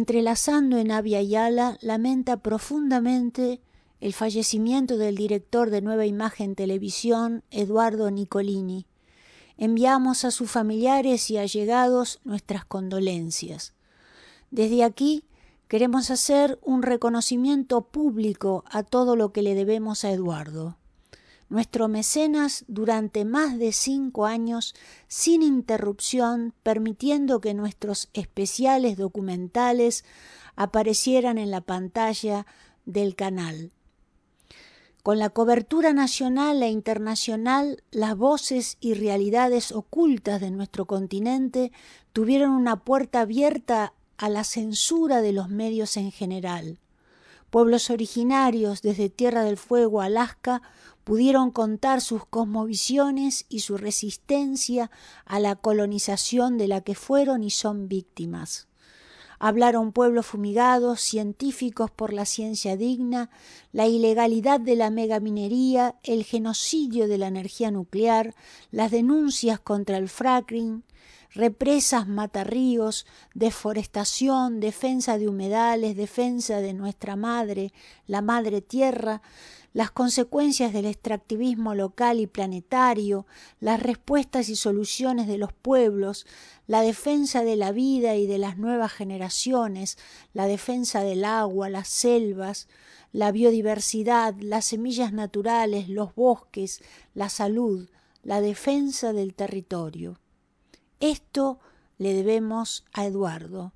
Entrelazando en Avia Yala, lamenta profundamente el fallecimiento del director de Nueva Imagen Televisión, Eduardo Nicolini. Enviamos a sus familiares y allegados nuestras condolencias. Desde aquí queremos hacer un reconocimiento público a todo lo que le debemos a Eduardo. Nuestro mecenas durante más de cinco años, sin interrupción, permitiendo que nuestros especiales documentales aparecieran en la pantalla del canal. Con la cobertura nacional e internacional, las voces y realidades ocultas de nuestro continente tuvieron una puerta abierta a la censura de los medios en general. Pueblos originarios desde Tierra del Fuego, Alaska, pudieron contar sus cosmovisiones y su resistencia a la colonización de la que fueron y son víctimas. Hablaron pueblos fumigados, científicos por la ciencia digna, la ilegalidad de la megaminería, el genocidio de la energía nuclear, las denuncias contra el fracking, represas, matarríos, deforestación, defensa de humedales, defensa de nuestra madre, la madre tierra, las consecuencias del extractivismo local y planetario, las respuestas y soluciones de los pueblos, la defensa de la vida y de las nuevas generaciones, la defensa del agua, las selvas, la biodiversidad, las semillas naturales, los bosques, la salud, la defensa del territorio. Esto le debemos a Eduardo,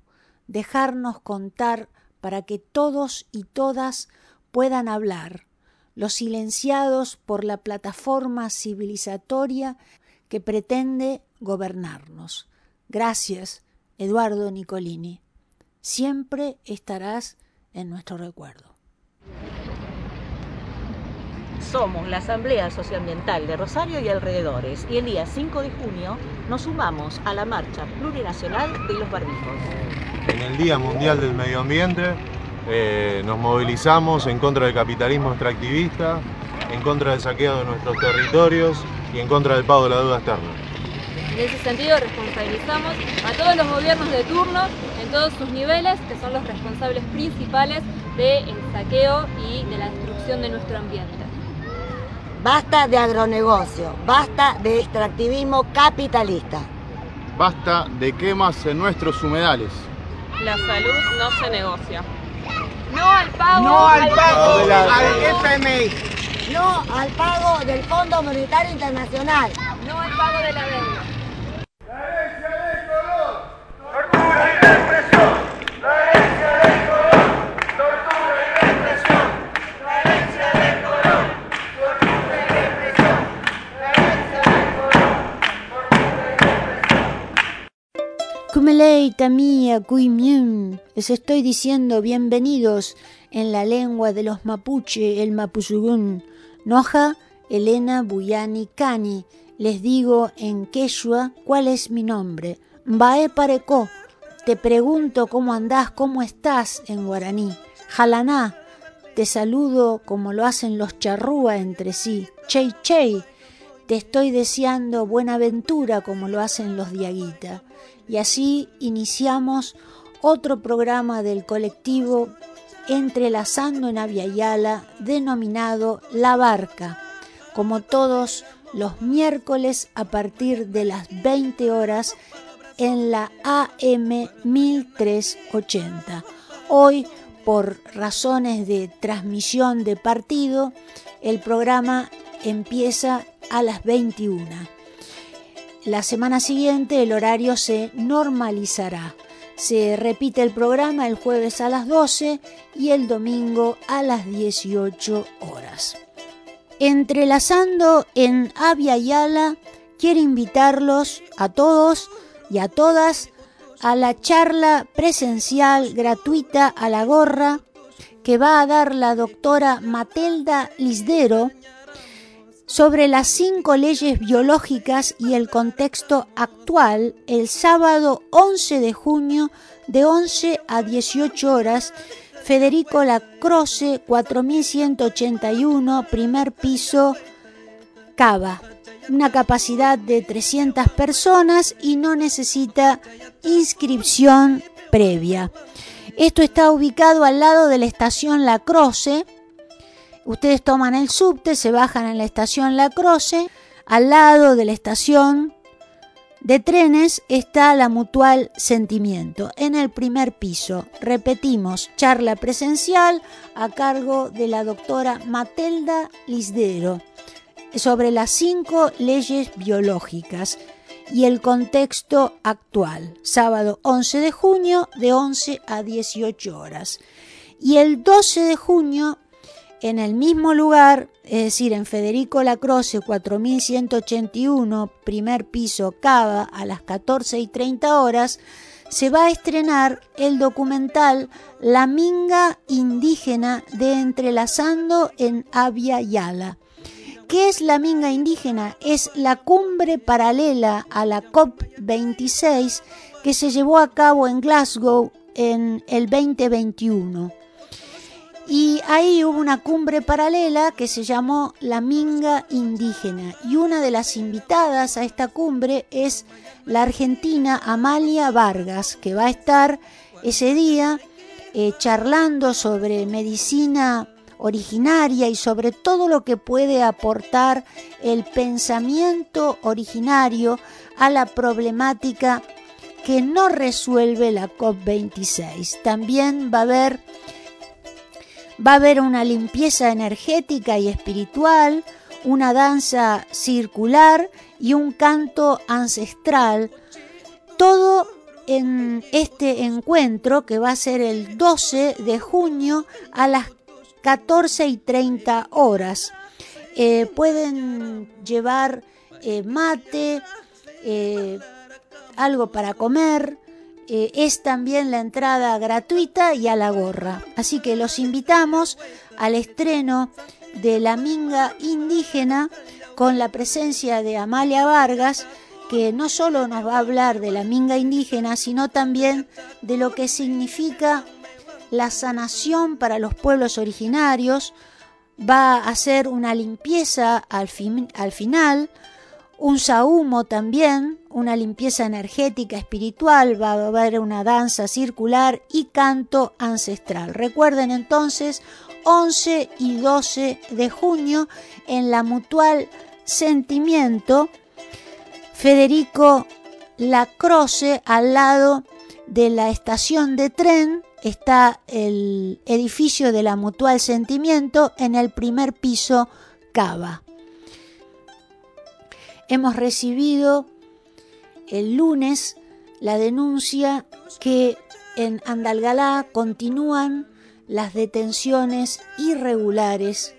dejarnos contar para que todos y todas puedan hablar, los silenciados por la plataforma civilizatoria que pretende gobernarnos. Gracias, Eduardo Nicolini. Siempre estarás en nuestro recuerdo. Somos la Asamblea Socioambiental de Rosario y alrededores y el día 5 de junio nos sumamos a la marcha plurinacional de los barbijos. En el Día Mundial del Medio Ambiente eh, nos movilizamos en contra del capitalismo extractivista, en contra del saqueo de nuestros territorios y en contra del pago de la deuda externa. En ese sentido responsabilizamos a todos los gobiernos de turno en todos sus niveles, que son los responsables principales del saqueo y de la destrucción de nuestro ambiente. Basta de agronegocio, basta de extractivismo capitalista. Basta de quemas en nuestros humedales. La salud no se negocia. No al pago, no al pago al, al FMI. No al pago del Fondo Monetario Internacional. No al pago de la deuda. La herencia del color, tortura y represión. Kumeleita mía, kuimium. Les estoy diciendo bienvenidos en la lengua de los mapuche, el mapuzugún. Noja, Elena Buyani Cani. Les digo en quechua cuál es mi nombre. Mbae Pareco. Te pregunto cómo andás, cómo estás en guaraní. Jalaná. Te saludo como lo hacen los charrúa entre sí. Chey chey. Te estoy deseando buena ventura como lo hacen los diaguita. Y así iniciamos otro programa del colectivo Entrelazando en Aviala denominado La Barca, como todos los miércoles a partir de las 20 horas en la AM 1380. Hoy, por razones de transmisión de partido, el programa empieza a las 21. La semana siguiente el horario se normalizará. Se repite el programa el jueves a las 12 y el domingo a las 18 horas. Entrelazando en Avia Yala, quiero invitarlos a todos y a todas a la charla presencial gratuita a la gorra que va a dar la doctora Matelda Lisdero sobre las cinco leyes biológicas y el contexto actual el sábado 11 de junio de 11 a 18 horas. Federico Lacroce, 4181, primer piso, Cava. Una capacidad de 300 personas y no necesita inscripción previa. Esto está ubicado al lado de la estación La Croce. Ustedes toman el subte, se bajan en la estación La Croce. Al lado de la estación de trenes está la Mutual Sentimiento, en el primer piso. Repetimos, charla presencial a cargo de la doctora Matelda Lisdero sobre las cinco leyes biológicas y el contexto actual, sábado 11 de junio de 11 a 18 horas. Y el 12 de junio, en el mismo lugar, es decir, en Federico Lacroce 4181, primer piso, Cava, a las 14 y 30 horas, se va a estrenar el documental La Minga Indígena de Entrelazando en Avia Yala ¿Qué es la minga indígena? Es la cumbre paralela a la COP26 que se llevó a cabo en Glasgow en el 2021. Y ahí hubo una cumbre paralela que se llamó la Minga Indígena. Y una de las invitadas a esta cumbre es la argentina Amalia Vargas, que va a estar ese día eh, charlando sobre medicina originaria y sobre todo lo que puede aportar el pensamiento originario a la problemática que no resuelve la COP26. También va a haber va a haber una limpieza energética y espiritual, una danza circular y un canto ancestral, todo en este encuentro que va a ser el 12 de junio a las 14 y 30 horas. Eh, pueden llevar eh, mate, eh, algo para comer. Es también la entrada gratuita y a la gorra. Así que los invitamos al estreno de La Minga Indígena con la presencia de Amalia Vargas, que no solo nos va a hablar de la minga indígena, sino también de lo que significa la sanación para los pueblos originarios, va a hacer una limpieza al, al final, un sahumo también, una limpieza energética espiritual, va a haber una danza circular y canto ancestral. Recuerden entonces 11 y 12 de junio en la Mutual Sentimiento, Federico Lacroce al lado de la estación de tren está el edificio de la Mutual Sentimiento en el primer piso Cava. Hemos recibido el lunes la denuncia que en Andalgalá continúan las detenciones irregulares,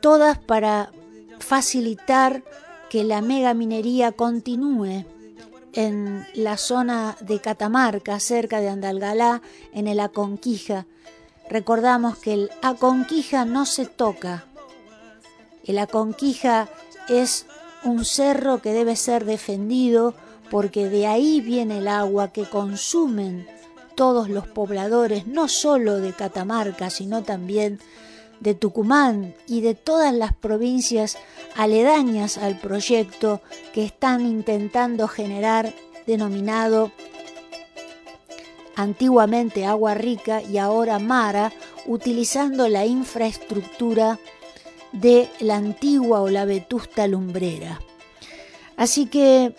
todas para facilitar que la megaminería continúe en la zona de Catamarca, cerca de Andalgalá, en el Aconquija. Recordamos que el Aconquija no se toca. El Aconquija es un cerro que debe ser defendido porque de ahí viene el agua que consumen todos los pobladores, no solo de Catamarca, sino también de Tucumán y de todas las provincias aledañas al proyecto que están intentando generar denominado antiguamente Agua Rica y ahora Mara, utilizando la infraestructura de la antigua o la vetusta lumbrera. Así que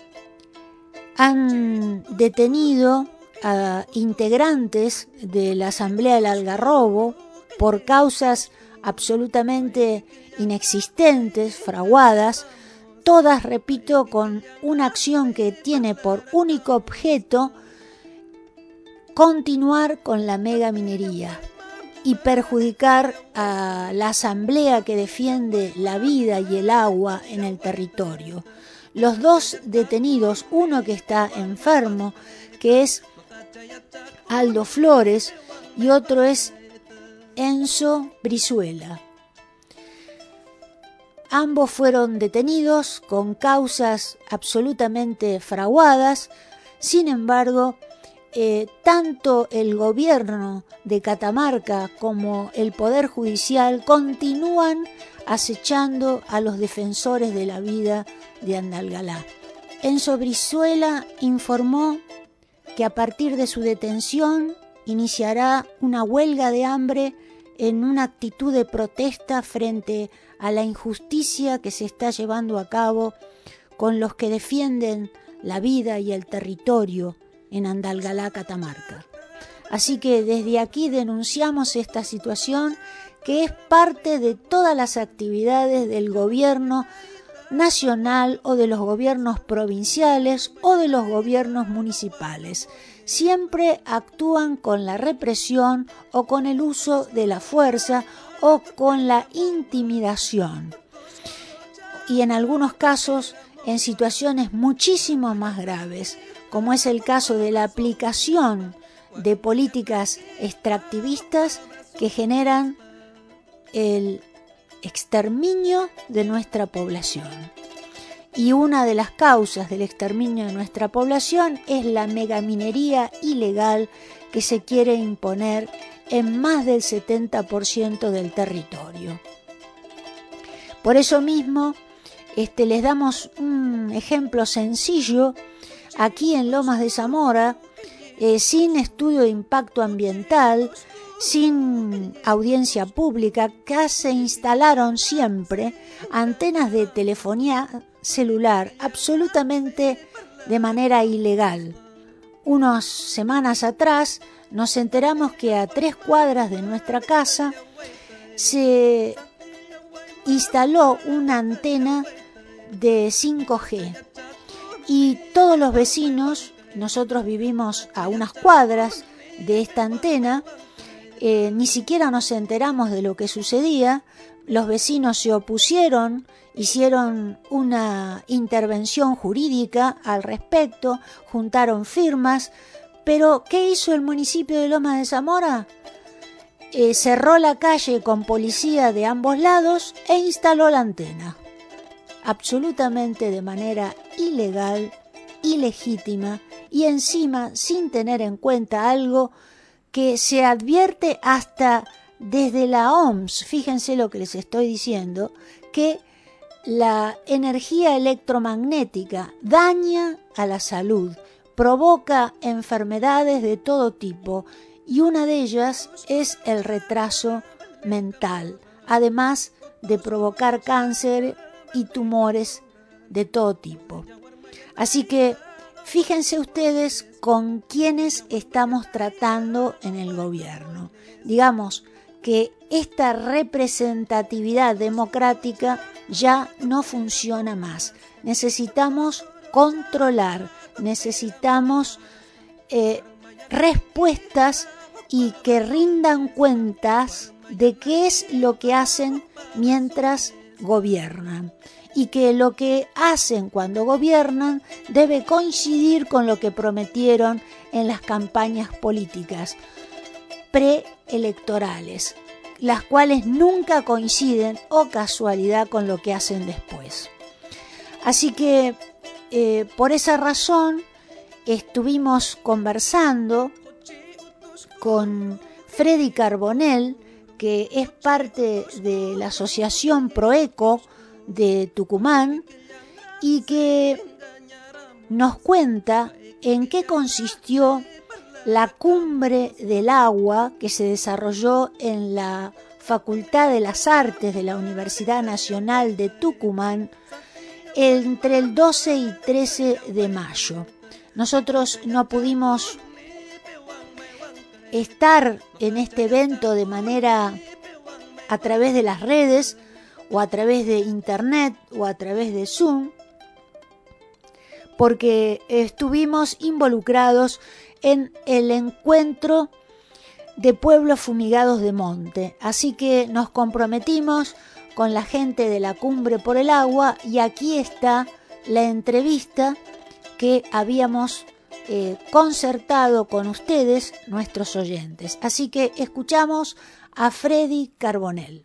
han detenido a integrantes de la Asamblea del Algarrobo por causas absolutamente inexistentes, fraguadas, todas, repito, con una acción que tiene por único objeto continuar con la mega minería y perjudicar a la asamblea que defiende la vida y el agua en el territorio. Los dos detenidos, uno que está enfermo, que es Aldo Flores y otro es Enzo Brizuela. Ambos fueron detenidos con causas absolutamente fraguadas, sin embargo, eh, tanto el gobierno de Catamarca como el Poder Judicial continúan acechando a los defensores de la vida de Andalgalá. Enzo Brizuela informó que a partir de su detención iniciará una huelga de hambre en una actitud de protesta frente a la injusticia que se está llevando a cabo con los que defienden la vida y el territorio en Andalgalá, Catamarca. Así que desde aquí denunciamos esta situación que es parte de todas las actividades del gobierno nacional o de los gobiernos provinciales o de los gobiernos municipales. Siempre actúan con la represión o con el uso de la fuerza o con la intimidación. Y en algunos casos en situaciones muchísimo más graves, como es el caso de la aplicación de políticas extractivistas que generan el exterminio de nuestra población. Y una de las causas del exterminio de nuestra población es la megaminería ilegal que se quiere imponer en más del 70% del territorio. Por eso mismo, este, les damos un ejemplo sencillo aquí en Lomas de Zamora, eh, sin estudio de impacto ambiental, sin audiencia pública, que se instalaron siempre antenas de telefonía celular absolutamente de manera ilegal. Unas semanas atrás nos enteramos que a tres cuadras de nuestra casa se instaló una antena de 5G y todos los vecinos, nosotros vivimos a unas cuadras de esta antena, eh, ni siquiera nos enteramos de lo que sucedía, los vecinos se opusieron, hicieron una intervención jurídica al respecto, juntaron firmas, pero ¿qué hizo el municipio de Loma de Zamora? Eh, cerró la calle con policía de ambos lados e instaló la antena, absolutamente de manera ilegal, ilegítima y encima sin tener en cuenta algo que se advierte hasta desde la OMS, fíjense lo que les estoy diciendo, que la energía electromagnética daña a la salud, provoca enfermedades de todo tipo y una de ellas es el retraso mental, además de provocar cáncer y tumores de todo tipo. Así que Fíjense ustedes con quiénes estamos tratando en el gobierno. Digamos que esta representatividad democrática ya no funciona más. Necesitamos controlar, necesitamos eh, respuestas y que rindan cuentas de qué es lo que hacen mientras gobiernan y que lo que hacen cuando gobiernan debe coincidir con lo que prometieron en las campañas políticas preelectorales, las cuales nunca coinciden o casualidad con lo que hacen después. Así que eh, por esa razón estuvimos conversando con Freddy Carbonell, que es parte de la asociación Proeco, de Tucumán y que nos cuenta en qué consistió la cumbre del agua que se desarrolló en la Facultad de las Artes de la Universidad Nacional de Tucumán entre el 12 y 13 de mayo. Nosotros no pudimos estar en este evento de manera a través de las redes o a través de internet o a través de Zoom, porque estuvimos involucrados en el encuentro de pueblos fumigados de monte. Así que nos comprometimos con la gente de la cumbre por el agua y aquí está la entrevista que habíamos eh, concertado con ustedes, nuestros oyentes. Así que escuchamos a Freddy Carbonell.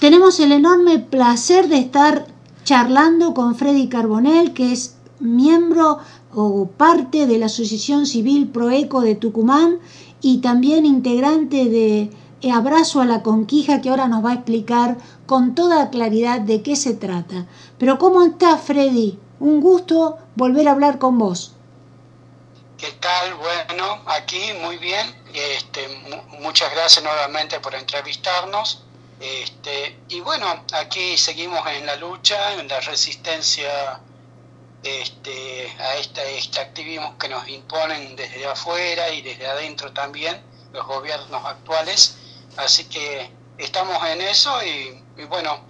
Tenemos el enorme placer de estar charlando con Freddy Carbonell, que es miembro o parte de la Asociación Civil Proeco de Tucumán y también integrante de Abrazo a la Conquija, que ahora nos va a explicar con toda claridad de qué se trata. Pero ¿cómo está Freddy? Un gusto volver a hablar con vos. ¿Qué tal? Bueno, aquí muy bien. Este, muchas gracias nuevamente por entrevistarnos. Este, y bueno, aquí seguimos en la lucha, en la resistencia este, a este extractivismo que nos imponen desde afuera y desde adentro también los gobiernos actuales. Así que estamos en eso y, bueno,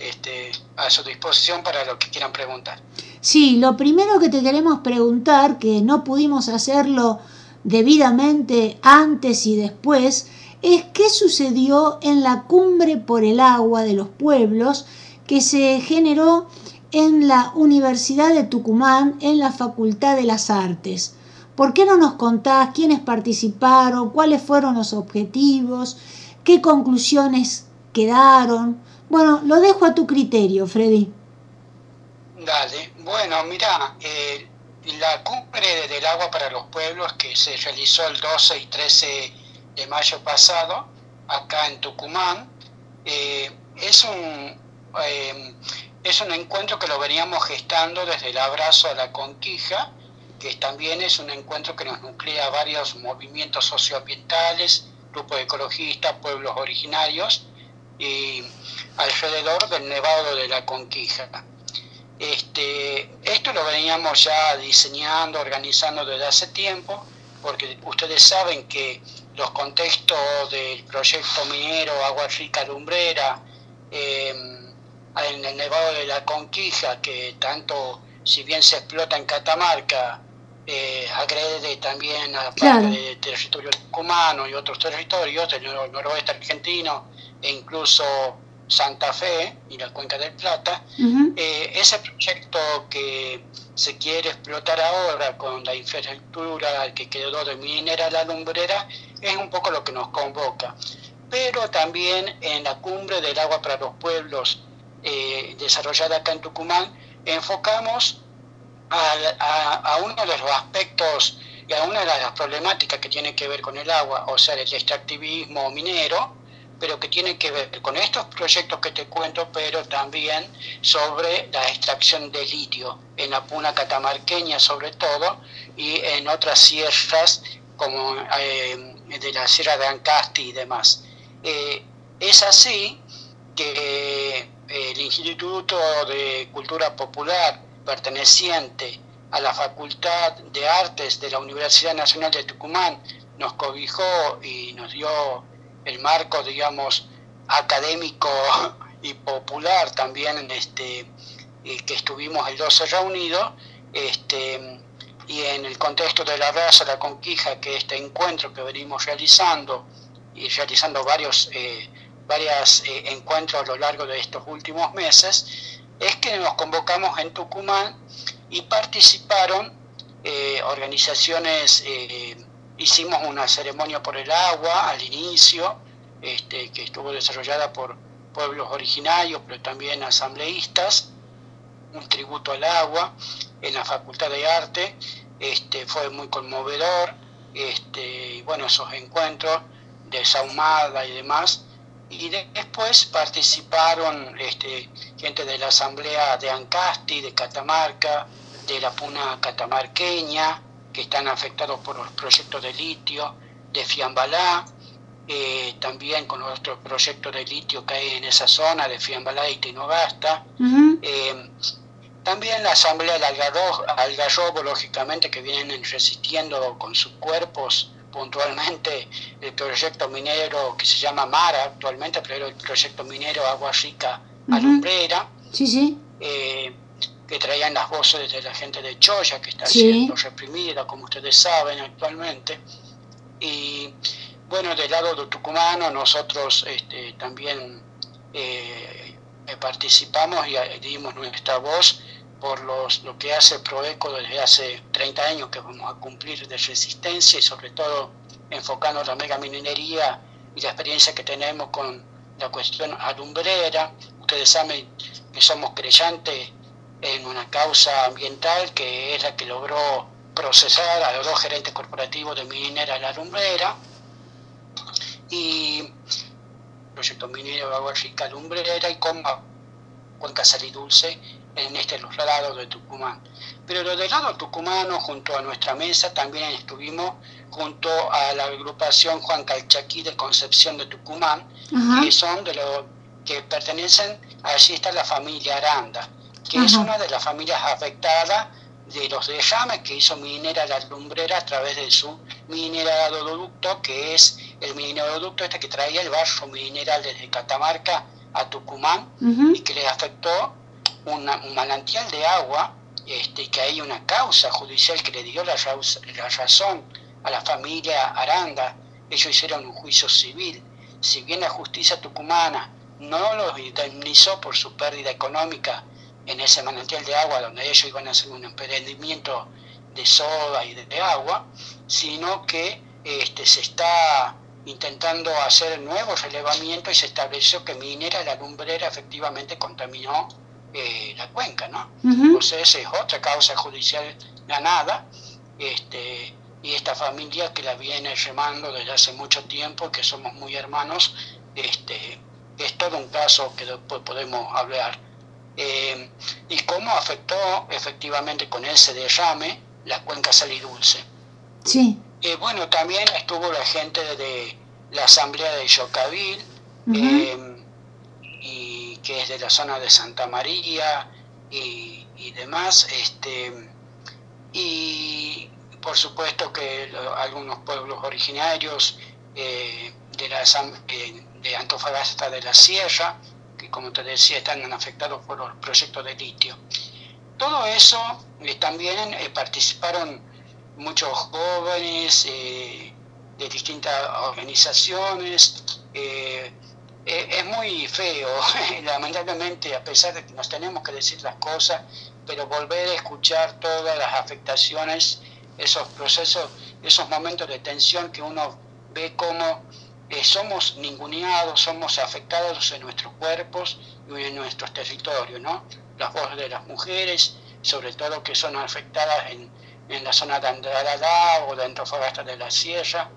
este, a su disposición para lo que quieran preguntar. Sí, lo primero que te queremos preguntar, que no pudimos hacerlo debidamente antes y después, es qué sucedió en la cumbre por el agua de los pueblos que se generó en la Universidad de Tucumán, en la Facultad de las Artes. ¿Por qué no nos contás quiénes participaron, cuáles fueron los objetivos, qué conclusiones quedaron? Bueno, lo dejo a tu criterio, Freddy. Dale, bueno, mira, eh, la cumbre del agua para los pueblos que se realizó el 12 y 13 de mayo pasado, acá en Tucumán, eh, es un eh, es un encuentro que lo veníamos gestando desde el abrazo a la conquija, que también es un encuentro que nos nuclea varios movimientos socioambientales, grupos ecologistas, pueblos originarios, y alrededor del Nevado de la Conquija. Este, esto lo veníamos ya diseñando, organizando desde hace tiempo, porque ustedes saben que los contextos del proyecto minero Agua Rica Lumbrera, eh, en el Nevado de la Conquija, que tanto, si bien se explota en Catamarca, eh, agrede también a parte del territorio cumano y otros territorios del noroeste argentino e incluso Santa Fe y la Cuenca del Plata, eh, ese proyecto que se quiere explotar ahora con la infraestructura que quedó de minera la lumbrera es un poco lo que nos convoca. Pero también en la cumbre del agua para los pueblos eh, desarrollada acá en Tucumán, enfocamos a, uno de los aspectos y a una de las problemáticas que tiene que ver con el agua, o sea, el extractivismo minero, pero que tiene que ver con estos proyectos que te cuento, pero también sobre la extracción de litio en la puna catamarqueña sobre todo y en otras sierras como eh, de la sierra de Ancasti y demás. Eh, es así que el Instituto de Cultura Popular perteneciente a la Facultad de Artes de la Universidad Nacional de Tucumán nos cobijó y nos dio el marco, digamos, académico y popular también este eh, que estuvimos el 12 reunidos este, y en el contexto de la raza, la conquija, que este encuentro que venimos realizando y realizando varios eh, eh, encuentros a lo largo de estos últimos meses, es que nos convocamos en Tucumán y participaron eh, organizaciones, eh, hicimos una ceremonia por el agua al inicio, este, que estuvo desarrollada por pueblos originarios, pero también asambleístas, un tributo al agua en la Facultad de Arte, este, fue muy conmovedor, este, bueno, esos encuentros de Saumada y demás, y después participaron este, gente de la Asamblea de Ancasti, de Catamarca, de la Puna Catamarqueña, que están afectados por los proyectos de litio, de Fiambalá, eh, también con otros proyectos de litio que hay en esa zona, de Fiambalá y Tinogasta. Eh, también la Asamblea del Algarrobo, lógicamente, que vienen resistiendo con sus cuerpos puntualmente el proyecto minero que se llama Mara actualmente, pero el proyecto minero Agua Rica Alumbrera, sí, sí. Eh, que traían las voces de la gente de Choya, que está siendo reprimida, como ustedes saben actualmente. Y bueno, del lado de tucumano nosotros este, también eh, participamos y dimos nuestra voz por los, lo que hace Proeco desde hace 30 años que vamos a cumplir de resistencia y sobre todo enfocando la mega minería y la experiencia que tenemos con la cuestión alumbrera. Ustedes saben que somos creyentes en una causa ambiental que es la que logró procesar a los dos gerentes corporativos de minera la alumbrera y proyecto minero de agua rica alumbrera y con cuenca dulce en este los lados de Tucumán. Pero los del lado tucumano, junto a nuestra mesa, también estuvimos junto a la agrupación Juan Calchaquí de Concepción de Tucumán, que son de los que pertenecen, allí está la familia Aranda, que es una de las familias afectadas de los derrames que hizo Minera La Lumbrera a través de su mineraloducto, que es el mineraloducto este que traía el barro mineral desde Catamarca a Tucumán y que le afectó un manantial de agua, este, que hay una causa judicial que le dio la, la razón a la familia Aranda. Ellos hicieron un juicio civil. Si bien la justicia tucumana no los indemnizó por su pérdida económica en ese manantial de agua donde ellos iban a hacer un emprendimiento de soda y de, agua, sino que este, se está intentando hacer nuevos relevamientos y se estableció que Minera la Lumbrera efectivamente contaminó eh, la cuenca, ¿no? Entonces es otra causa judicial ganada, este, y esta familia que la viene remando desde hace mucho tiempo, que somos muy hermanos, este, es todo un caso que después podemos hablar. Eh, y cómo afectó efectivamente con ese derrame la cuenca salidulce. Sí. Eh, bueno, también estuvo la gente de la Asamblea de Yocavil, eh, y que es de la zona de Santa María y, demás. Este, y por supuesto que algunos pueblos originarios de, la, de Antofagasta de la Sierra, como te decía están afectados por los proyectos de litio. Todo eso eh, también eh, participaron muchos jóvenes eh, de distintas organizaciones. es muy feo, lamentablemente, a pesar de que nos tenemos que decir las cosas, pero volver a escuchar todas las afectaciones, esos procesos, esos momentos de tensión que uno ve como somos ninguneados, somos afectados en nuestros cuerpos y en nuestros territorios, ¿no? Las voces de las mujeres, sobre todo que son afectadas en, en la zona de Andrada o de Antofagasta de la Sierra,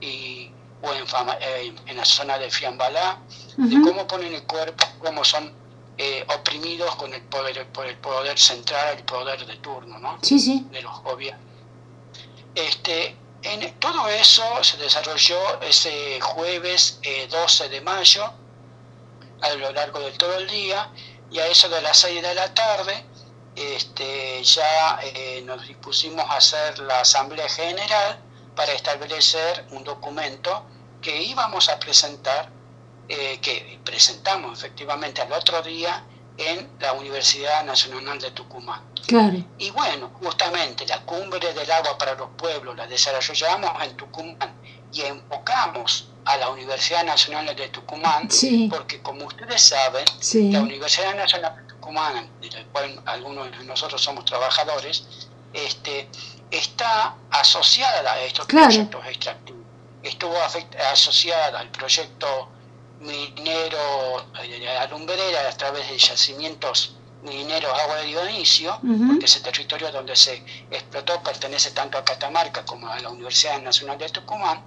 y, o en, eh, en la zona de Fiambalá, de cómo ponen el cuerpo, cómo son eh, oprimidos con el poder, por el poder central, el poder de turno, ¿no? Sí, sí. De los gobiernos. Este, en todo eso se desarrolló ese jueves 12 eh, de mayo, a lo largo de todo el día, y a eso de las 6 de la tarde este, ya eh, nos dispusimos a hacer la Asamblea General para establecer un documento que íbamos a presentar, eh, que presentamos efectivamente al otro día en la Universidad Nacional de Tucumán. Y bueno, justamente la cumbre del agua para los pueblos la desarrollamos en Tucumán y enfocamos a la Universidad Nacional de Tucumán, porque como ustedes saben, la Universidad Nacional de Tucumán, de la cual algunos de nosotros somos trabajadores, este, está asociada a estos proyectos extractivos. Estuvo asociada al proyecto minero de la alumbrera a través de yacimientos mineros agua de Dionisio, porque ese territorio donde se explotó pertenece tanto a Catamarca como a la Universidad Nacional de Tucumán,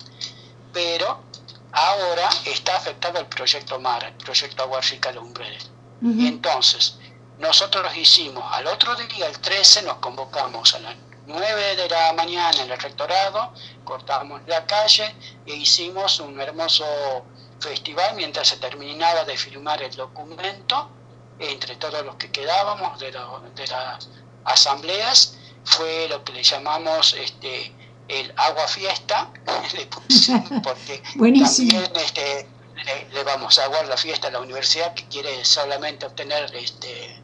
pero ahora está afectado el proyecto MAR, el proyecto Agua Rica Lumbrera. Y entonces, nosotros hicimos, al otro día, el 13, nos convocamos a las 9 de la mañana en el rectorado, cortamos la calle e hicimos un hermoso festival mientras se terminaba de firmar el documento entre todos los que quedábamos de, de las asambleas fue lo que le llamamos este el agua fiesta porque también este, le, vamos a aguar la fiesta a la universidad que quiere solamente obtener este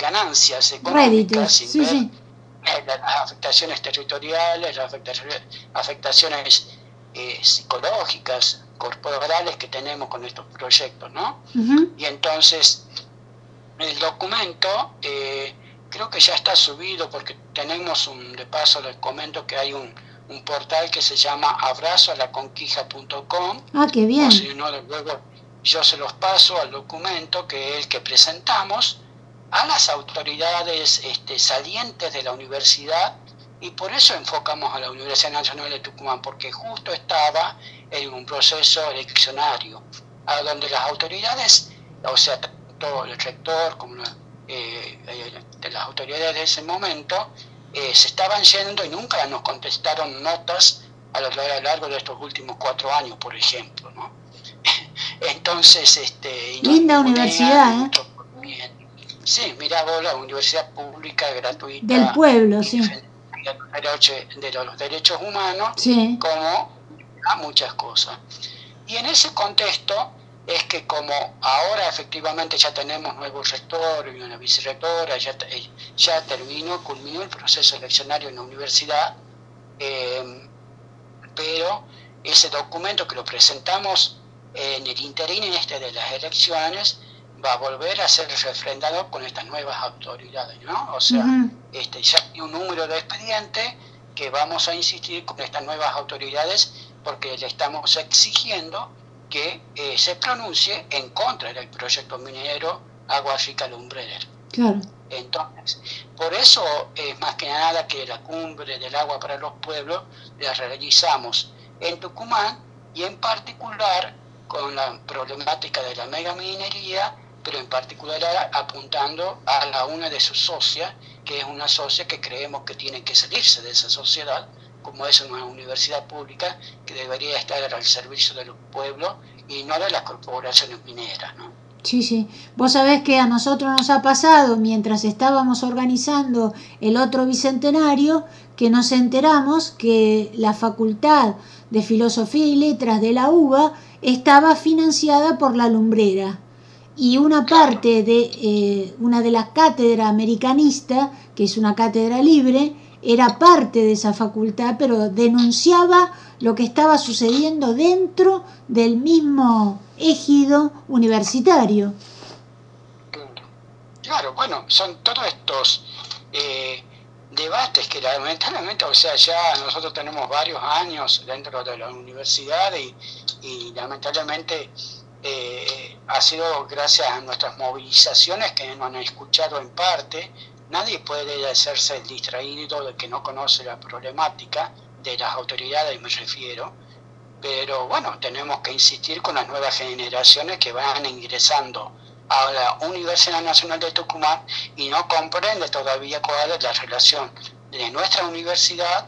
ganancias económicas sin ver eh, las afectaciones territoriales las afectaciones eh, psicológicas corporales que tenemos con estos proyectos, ¿no? Y entonces el documento eh, creo que ya está subido porque tenemos un, de paso les comento que hay un, un portal que se llama abrazoalaconquija.com. Ah, qué bien. O si no, luego yo se los paso al documento que es el que presentamos a las autoridades este, salientes de la universidad y por eso enfocamos a la Universidad Nacional de Tucumán, porque justo estaba en un proceso eleccionario, a donde las autoridades, o sea, tanto el rector como la, eh, eh, de las autoridades de ese momento, eh, se estaban yendo y nunca nos contestaron notas a lo largo de estos últimos cuatro años, por ejemplo. ¿no? Entonces, este... Linda universidad, ¿eh? Sí, mira vos, la universidad pública gratuita. Del pueblo, sí. De los derechos humanos, sí. como a muchas cosas. Y en ese contexto es que como ahora efectivamente ya tenemos nuevo rector y una vicerrectora, ya, ya terminó, culminó el proceso eleccionario en la universidad, eh, pero ese documento que lo presentamos en el interín este de las elecciones va a volver a ser refrendado con estas nuevas autoridades, ¿no? O sea, este, ya hay un número de expedientes que vamos a insistir con estas nuevas autoridades porque le estamos exigiendo que eh, se pronuncie en contra del proyecto minero Agua Rica Lumbrera. Claro. Entonces, por eso es más que nada que la cumbre del agua para los pueblos la realizamos en Tucumán y en particular con la problemática de la megaminería, pero en particular apuntando a la una de sus socias, que es una socia que creemos que tiene que salirse de esa sociedad, como es una universidad pública que debería estar al servicio de los pueblos y no de las corporaciones mineras. ¿no? Sí, sí. Vos sabés que a nosotros nos ha pasado mientras estábamos organizando el otro bicentenario que nos enteramos que la Facultad de Filosofía y Letras de la UBA estaba financiada por la lumbrera y una parte de eh, una de las cátedras americanistas, que es una cátedra libre, era parte de esa facultad, pero denunciaba lo que estaba sucediendo dentro del mismo ejido universitario. Claro, bueno, son todos estos eh, debates que lamentablemente, o sea, ya nosotros tenemos varios años dentro de la universidad y, lamentablemente eh, ha sido gracias a nuestras movilizaciones que nos han escuchado en parte. Nadie puede hacerse el distraído de que no conoce la problemática de las autoridades, me refiero. Pero bueno, tenemos que insistir con las nuevas generaciones que van ingresando a la Universidad Nacional de Tucumán y no comprende todavía cuál es la relación de nuestra universidad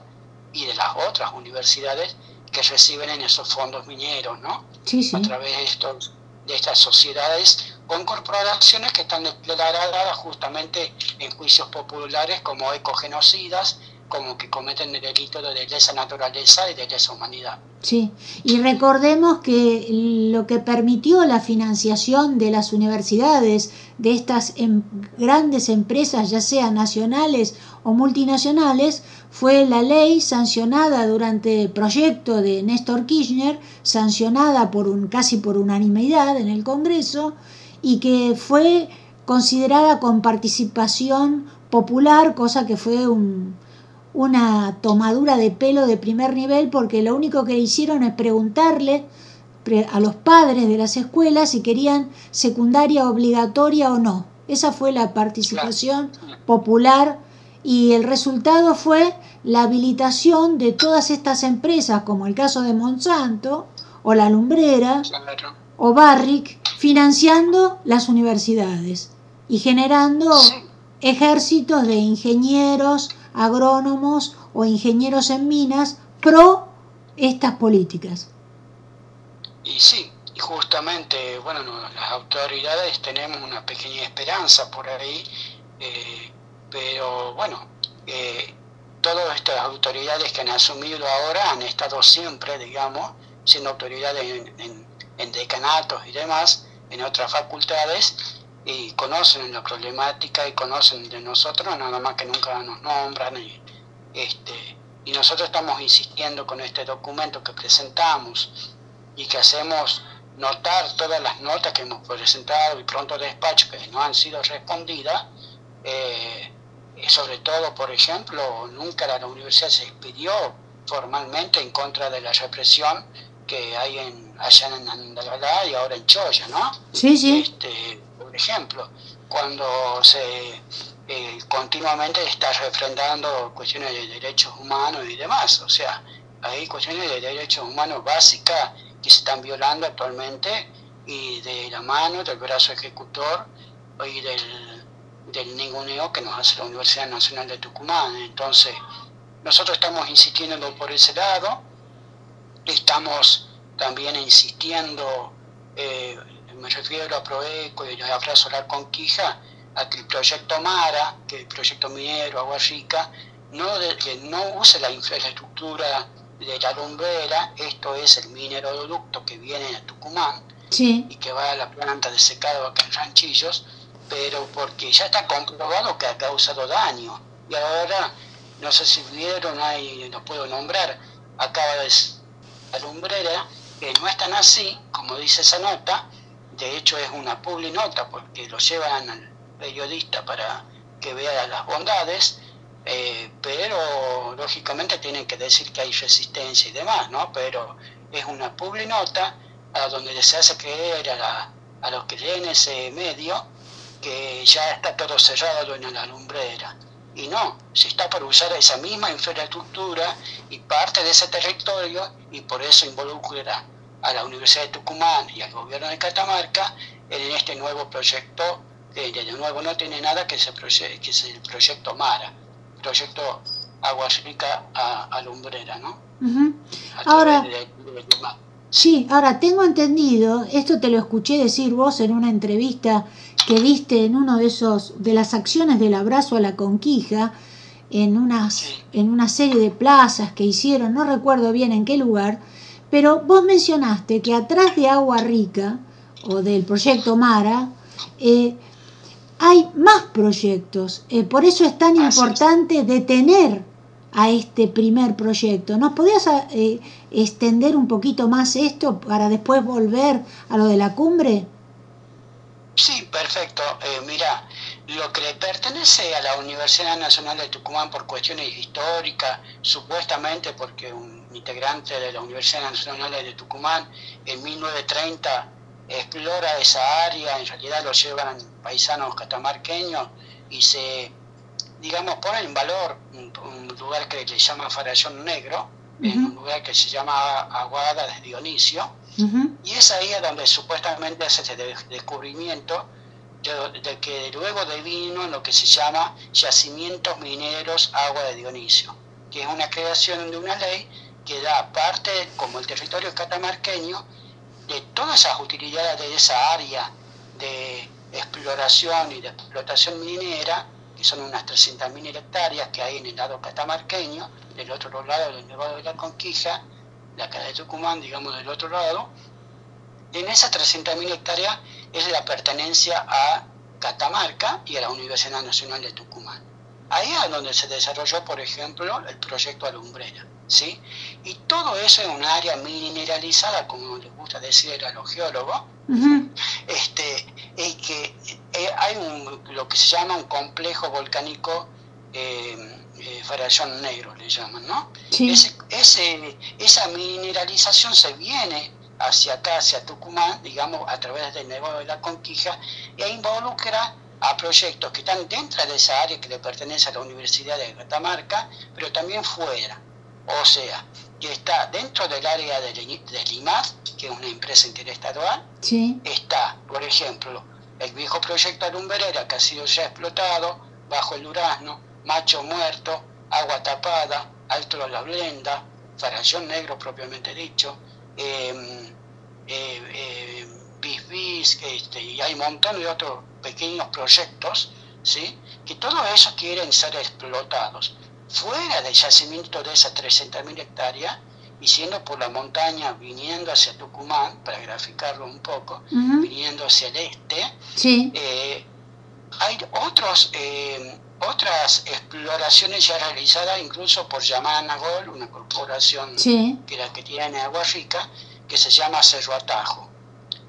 y de las otras universidades que reciben en esos fondos mineros, ¿no? Sí, sí. A través de, estos, de estas sociedades con corporaciones que están declaradas justamente en juicios populares como ecogenocidas como que cometen el delito de lesa naturaleza y de lesa humanidad. Sí, y recordemos que lo que permitió la financiación de las universidades, de estas em grandes empresas, ya sean nacionales o multinacionales, fue la ley sancionada durante el proyecto de Néstor Kirchner, sancionada por un, casi por unanimidad en el Congreso, y que fue considerada con participación popular, cosa que fue un, una tomadura de pelo de primer nivel porque lo único que hicieron es preguntarle a los padres de las escuelas si querían secundaria obligatoria o no. Esa fue la participación popular y el resultado fue la habilitación de todas estas empresas, como el caso de Monsanto o la Lumbrera o Barrick, financiando las universidades y generando ejércitos de ingenieros, agrónomos o ingenieros en minas pro estas políticas. Y sí, y justamente, bueno, las autoridades tenemos una pequeña esperanza por ahí, eh, pero bueno, eh, todas estas autoridades que han asumido ahora han estado siempre, digamos, siendo autoridades en, decanatos y demás, en otras facultades, y conocen la problemática y conocen de nosotros, nada más que nunca nos nombran. Y, este, y nosotros estamos insistiendo con este documento que presentamos y que hacemos notar todas las notas que hemos presentado y pronto despacho que no han sido respondidas, eh, sobre todo, por ejemplo, nunca la universidad se expidió formalmente en contra de la represión que hay en, allá en Andalgalá y ahora en Choya, ¿no? Sí, sí. Este, por ejemplo, cuando se eh, continuamente está refrendando cuestiones de derechos humanos y demás, o sea, hay cuestiones de derechos humanos básicas que se están violando actualmente y de la mano del brazo ejecutor y del, del ninguneo que nos hace la Universidad Nacional de Tucumán. Entonces, nosotros estamos insistiendo por ese lado, estamos también insistiendo, eh, me refiero a Proeco y a Fra Solar Conquija, a que el proyecto Mara, que el proyecto minero Agua Rica, no, de, que no use la infraestructura de la lumbrera, esto es el mineroducto que viene a Tucumán Sí. y que va a la planta de secado acá en Ranchillos, pero porque ya está comprobado que ha causado daño. Y ahora, no sé si vieron, ahí no puedo nombrar, acaba de la lumbrera, que no es tan así, como dice esa nota, de hecho es una publi nota porque lo llevan al periodista para que vea las bondades, eh, pero lógicamente tienen que decir que hay resistencia y demás, ¿no? Pero es una publi nota a donde se hace creer a, a los que leen ese medio que ya está todo cerrado en la lumbrera. Y no, se está por usar esa misma infraestructura y parte de ese territorio y por eso involucra a la Universidad de Tucumán y al gobierno de Catamarca en este nuevo proyecto, que de nuevo no tiene nada que, proye- que es el proyecto MARA, proyecto Agua Rica a, a Lumbrera, ¿no? Ahora, de- de- sí, ahora tengo entendido, esto te lo escuché decir vos en una entrevista que viste en uno de esos, de las acciones del abrazo a la conquija, en unas, en una serie de plazas que hicieron, no recuerdo bien en qué lugar, pero vos mencionaste que atrás de Agua Rica, o del proyecto Mara, eh, hay más proyectos. Eh, por eso es tan importante detener a este primer proyecto. ¿Nos podías eh, extender un poquito más esto para después volver a lo de la cumbre? Sí, perfecto. Eh, mira, lo que le pertenece a la Universidad Nacional de Tucumán por cuestiones históricas, supuestamente porque un integrante de la Universidad Nacional de Tucumán en 1930 explora esa área, en realidad lo llevan paisanos catamarqueños y se, digamos, pone en valor un, un lugar que le llama Farallón Negro, en un lugar que se llama Aguada de Dionisio, Y es ahí donde supuestamente hace ese de- descubrimiento de, que luego devino lo que se llama yacimientos mineros agua de Dionisio, que es una creación de una ley que da parte, como el territorio catamarqueño, de todas esas utilidades de esa área de exploración y de explotación minera, que son unas 300.000 hectáreas que hay en el lado catamarqueño, del otro lado del Nevado de la Conquija, de acá de Tucumán, digamos del otro lado, en esas 300.000 hectáreas es la pertenencia a Catamarca y a la Universidad Nacional de Tucumán. Ahí es donde se desarrolló, por ejemplo, el proyecto Alumbrera, ¿sí? Y todo eso es un área mineralizada, como les gusta decir a los geólogos, este, y que eh, hay un, lo que se llama un complejo volcánico eh, eh, Farallón Negro, le llaman, ¿no? Sí. Ese, ese- esa mineralización se viene hacia acá, hacia Tucumán, digamos, a través del Nevado de la Conquija, e involucra a proyectos que están dentro de esa área que le pertenece a la Universidad de Catamarca, pero también fuera. O sea, que está dentro del área del, del IMAD, que es una empresa interestadual, Sí. está, por ejemplo, el viejo proyecto Alumbrera, que ha sido ya explotado, bajo el Durazno, Macho Muerto, Agua Tapada, Alto de la Blenda, Farallón Negro propiamente dicho, eh, eh, eh, Bis Bis, este, y hay un montón de otros pequeños proyectos, ¿sí? que todos esos quieren ser explotados fuera del yacimiento de esas 300.000 hectáreas y siendo por la montaña viniendo hacia Tucumán, para graficarlo un poco, viniendo hacia el este, Sí. eh, hay otros, eh, otras exploraciones ya realizadas incluso por Yamana Gol, una corporación Sí. que la que tiene Agua Rica, que se llama Cerro Atajo.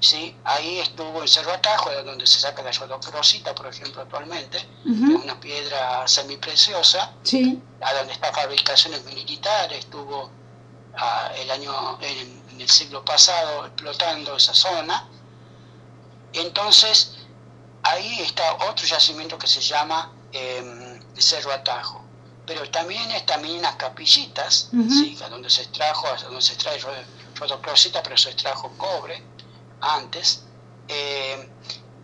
¿sí? Ahí estuvo en Cerro Atajo, de donde se saca la rodocrosita, por ejemplo, actualmente, una piedra semipreciosa, Sí. a donde está fabricaciones militares, estuvo ah, el año, en, en el siglo pasado explotando esa zona. Entonces, ahí está otro yacimiento que se llama eh, Cerro Atajo. Pero también está Minas Capillitas, Ujú. ¿sí? a donde se extrajo, a donde se extrae ro- rodocrosita, pero se extrajo cobre antes, eh,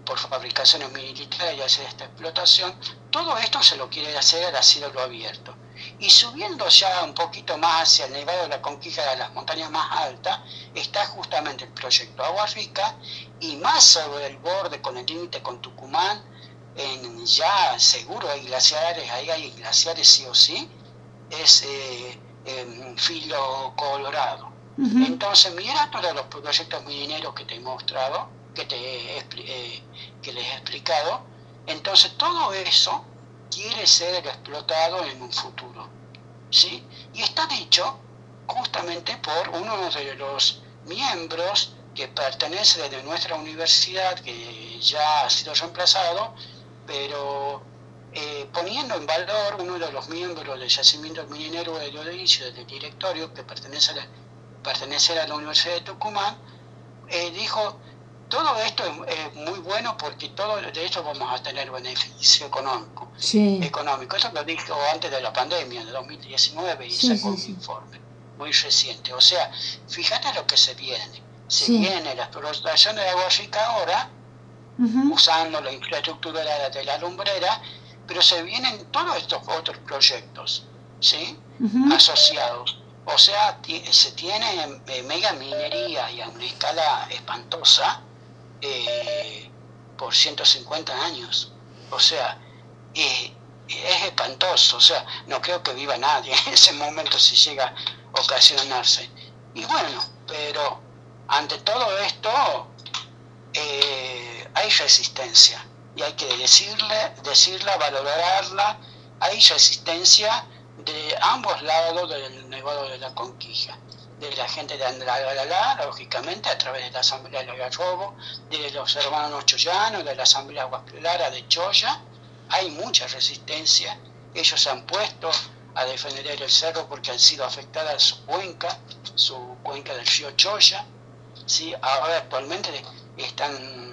por fabricaciones militares y hacer esta explotación. Todo esto se lo quiere hacer a cielo abierto. Y subiendo ya un poquito más hacia el Nevado de la Conquista de las montañas más altas, está justamente el proyecto Agua Rica y más sobre el borde con el límite con Tucumán, en ya seguro hay glaciares, ahí hay glaciares sí o sí, es eh, em, filo colorado. Ujú. Entonces, mira todos los proyectos mineros que te he mostrado, que, te he eh, que les he explicado. Entonces, todo eso quiere ser explotado en un futuro. ¿sí? Y está dicho justamente por uno de los miembros que pertenece de nuestra universidad, que ya ha sido reemplazado, pero eh, poniendo en valor uno de los miembros del yacimiento minero de Teodoricio, del directorio, que pertenece a la, pertenecer a la Universidad de Tucumán, eh, dijo, todo esto es, es muy bueno porque todo de esto vamos a tener beneficio económico. Sí. económico. Eso lo dijo antes de la pandemia, de 2019, y Sí, sacó sí, un informe muy reciente. O sea, fíjate lo que se viene. Se viene la explotación de agua rica ahora, Ujú. usando la infraestructura de la, de la lumbrera, pero se vienen todos estos otros proyectos, ¿sí? Asociados. O sea, se tiene eh, mega minería y a una escala espantosa eh, por 150 años. O sea, eh, es espantoso. O sea, no creo que viva nadie en ese momento si llega a ocasionarse. Y bueno, pero ante todo esto eh, hay resistencia y hay que decirle, decirla, valorarla. Hay resistencia de ambos lados del Nevado de la Conquija, de la gente de Andragalá, lógicamente, a través de la Asamblea de Algarrobo, de los hermanos choyanos, de la Asamblea Aguas Claras de Choya. Hay mucha resistencia. Ellos se han puesto a defender el cerro porque han sido afectadas su cuenca, su cuenca del río Choya. ¿sí? Ahora actualmente están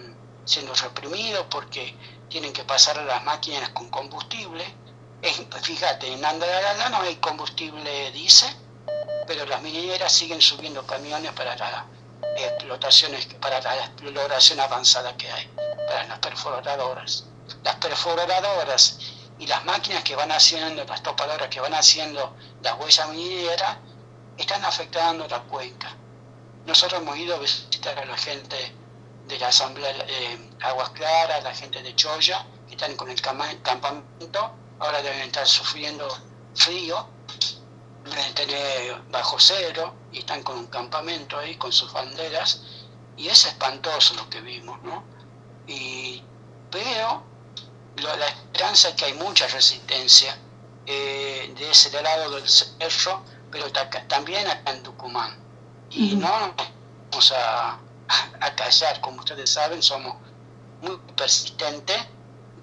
siendo reprimidos porque tienen que pasar a las máquinas con combustible. Es- fíjate, en Andragalá no hay combustible diésel, pero las mineras siguen subiendo camiones para las explotaciones, para la exploración avanzada que hay, para las perforadoras. Las perforadoras y las máquinas que van haciendo, las topadoras que van haciendo la huella minera, están afectando la cuenca. Nosotros hemos ido a visitar a la gente de la Asamblea de Aguas Claras, la gente de Choya, que están con el campamento, ahora deben estar sufriendo frío, deben tener bajo cero, y están con un campamento ahí, con sus banderas, y es espantoso lo que vimos, ¿no? Y, pero lo- la esperanza es que hay mucha resistencia eh, de ese lado del cerro, pero ta- también acá en Tucumán. Y Ujú. no nos vamos a, a callar, como ustedes saben, somos muy persistentes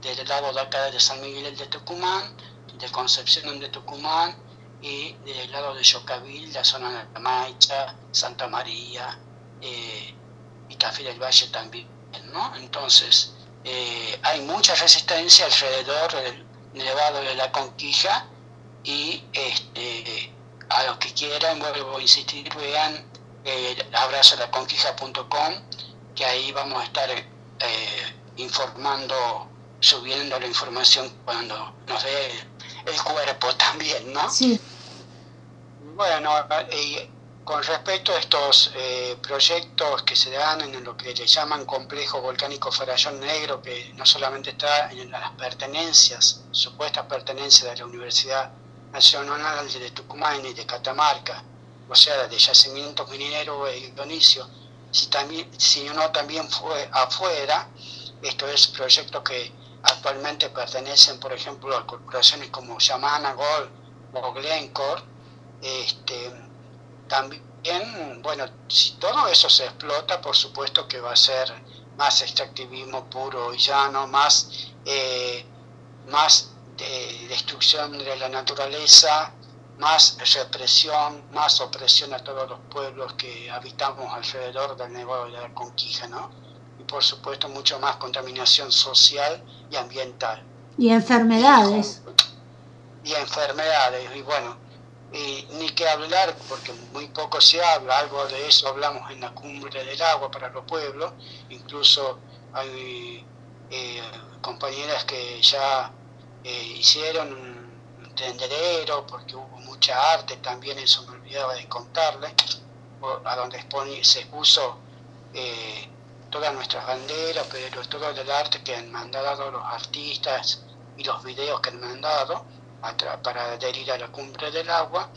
del lado de acá de San Miguel de Tucumán, de Concepción de Tucumán y del lado de Yocavil, la zona de Maicha, Santa María eh, y Tafí del Valle también, ¿no? Entonces, eh, hay mucha resistencia alrededor del Nevado de la Conquija y este, a los que quieran, vuelvo a insistir, vean eh, abrazolaconquija.com, que ahí vamos a estar eh, informando, subiendo la información cuando nos dé el cuerpo también, ¿no? Sí. Bueno, y con respecto a estos eh, proyectos que se dan en lo que le llaman complejo volcánico Farallón Negro, que no solamente está en las pertenencias, supuestas pertenencias de la Universidad Nacional de Tucumán y de Catamarca, o sea, de yacimientos mineros e Dionisio, si también, sino también fue afuera, esto es proyectos que actualmente pertenecen, por ejemplo, a corporaciones como Yamana Gold o Glencore, este, también bueno, si todo eso se explota, por supuesto que va a ser más extractivismo puro y llano, más, eh, más de destrucción de la naturaleza, más represión, más opresión a todos los pueblos que habitamos alrededor del negocio de la conquista, ¿no? Y por supuesto mucho más contaminación social y ambiental. Y enfermedades. Y, y enfermedades, y bueno, y ni que hablar, porque muy poco se habla, algo de eso hablamos en la cumbre del agua para los pueblos, incluso hay eh, compañeras que ya eh, hicieron un tenderero, porque hubo mucha arte también, eso me olvidaba de contarle, a donde se expuso eh, todas nuestras banderas, pero todo el arte que han mandado los artistas y los videos que han mandado para adherir a la cumbre del agua,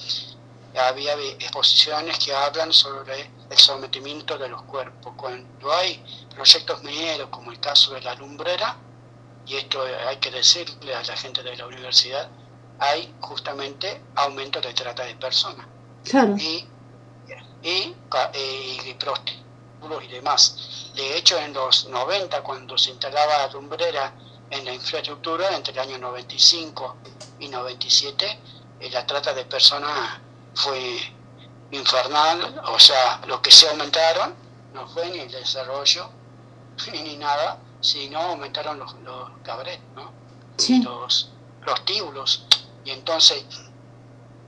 había exposiciones que hablan sobre el sometimiento de los cuerpos. Cuando hay proyectos mineros, como el caso de la lumbrera, y esto hay que decirle a la gente de la universidad, hay justamente aumento de trata de personas. Y, y, y, prostíbulos y demás. De hecho, en los 90, cuando se instalaba la lumbrera en la infraestructura, entre el año 95 y 97, eh, la trata de personas fue infernal, o sea, lo que se aumentaron no fue ni el desarrollo ni nada, sino aumentaron los, los cabret, ¿no? los prostíbulos. Y entonces,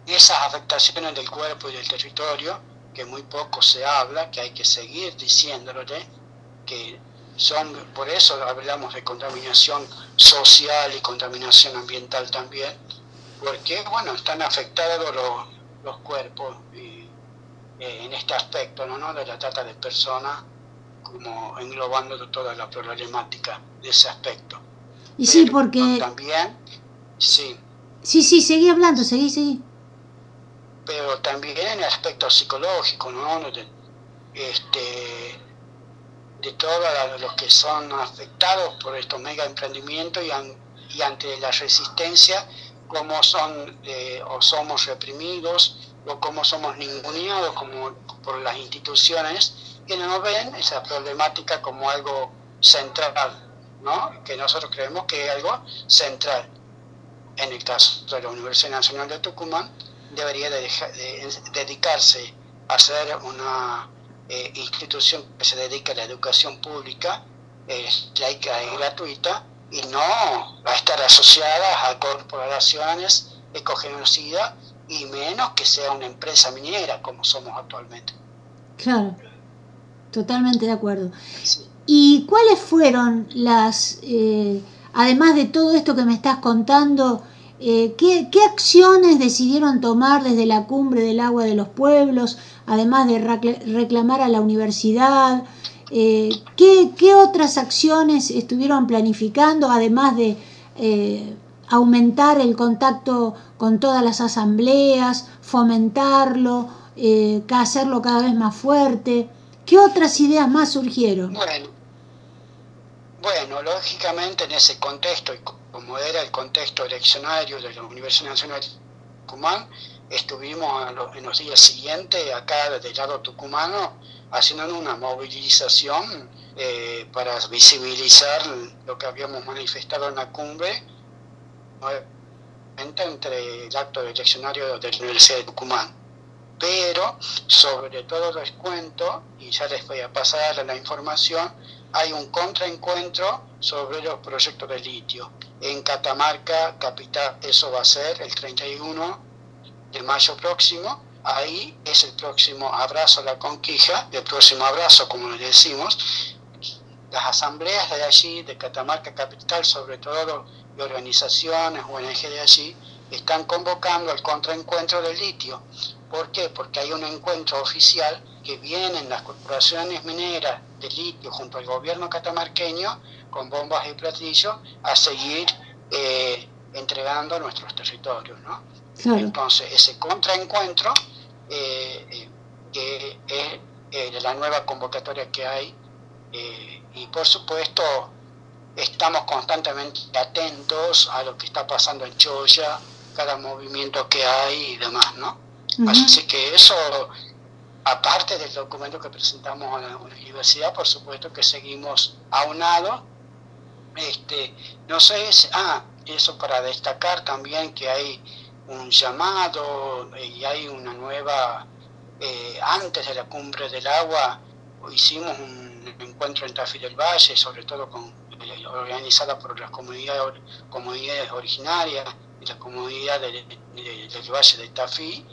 esas afectaciones del cuerpo y del territorio, que muy poco se habla, que hay que seguir diciéndole, que son, por eso hablamos de contaminación social y contaminación ambiental también, porque, bueno, están afectados los, los cuerpos y, eh, en este aspecto, ¿no? De la trata de personas, como englobando toda la problemática de ese aspecto. Y sí, porque... También, sí. Sí, sí, seguí hablando, seguí, seguí. Pero también en el aspecto psicológico, ¿no? Este, de todos los que son afectados por estos mega emprendimientos y, ante la resistencia, cómo son eh, o somos reprimidos o cómo somos ninguneados como por las instituciones que no ven esa problemática como algo central, ¿no? que nosotros creemos que es algo central. En el caso de la Universidad Nacional de Tucumán, debería de dedicarse a ser una eh, institución que se dedica a la educación pública, eh, laica y gratuita, y no a estar asociada a corporaciones ecogenocidas y menos que sea una empresa minera como somos actualmente. Claro, totalmente de acuerdo. ¿Y cuáles fueron las, eh, además de todo esto que me estás contando, eh, ¿qué, ¿qué, acciones decidieron tomar desde la cumbre del agua de los pueblos? además de reclamar a la universidad? Eh, ¿qué, otras acciones estuvieron planificando, además de eh, aumentar el contacto con todas las asambleas, fomentarlo, eh, hacerlo cada vez más fuerte? ¿Qué otras ideas más surgieron? Bueno, bueno, lógicamente en ese contexto, y como era el contexto eleccionario de la Universidad Nacional de Tucumán, estuvimos en los días siguientes acá del lado tucumano haciendo una movilización eh, para visibilizar lo que habíamos manifestado en la cumbre entre el acto eleccionario de la Universidad de Tucumán. Pero, sobre todo les cuento, y ya les voy a pasar la información, hay un contraencuentro sobre los proyectos de litio. En Catamarca, capital, eso va a ser el 31 de mayo próximo, ahí es el próximo abrazo a la conquija, el próximo abrazo, como le decimos. Las asambleas de allí, de Catamarca Capital, sobre todo, y organizaciones, ONG de allí, están convocando al contraencuentro del litio. ¿Por qué? Porque hay un encuentro oficial que vienen las corporaciones mineras de litio junto al gobierno catamarqueño con bombas y platillos a seguir eh, entregando nuestros territorios. ¿no? Entonces, ese contraencuentro, eh, eh, que es eh, la nueva convocatoria que hay, y por supuesto estamos constantemente atentos a lo que está pasando en Choya, cada movimiento que hay y demás, ¿no? Así que eso aparte del documento que presentamos a la universidad, por supuesto que seguimos aunados. Este, no sé, ah, eso para destacar también que hay un llamado y hay una nueva, eh, antes de la cumbre del agua, hicimos un encuentro en Tafí del Valle, sobre todo con, eh, organizada por las comunidades, comunidades originarias y la comunidad del Valle de Tafí,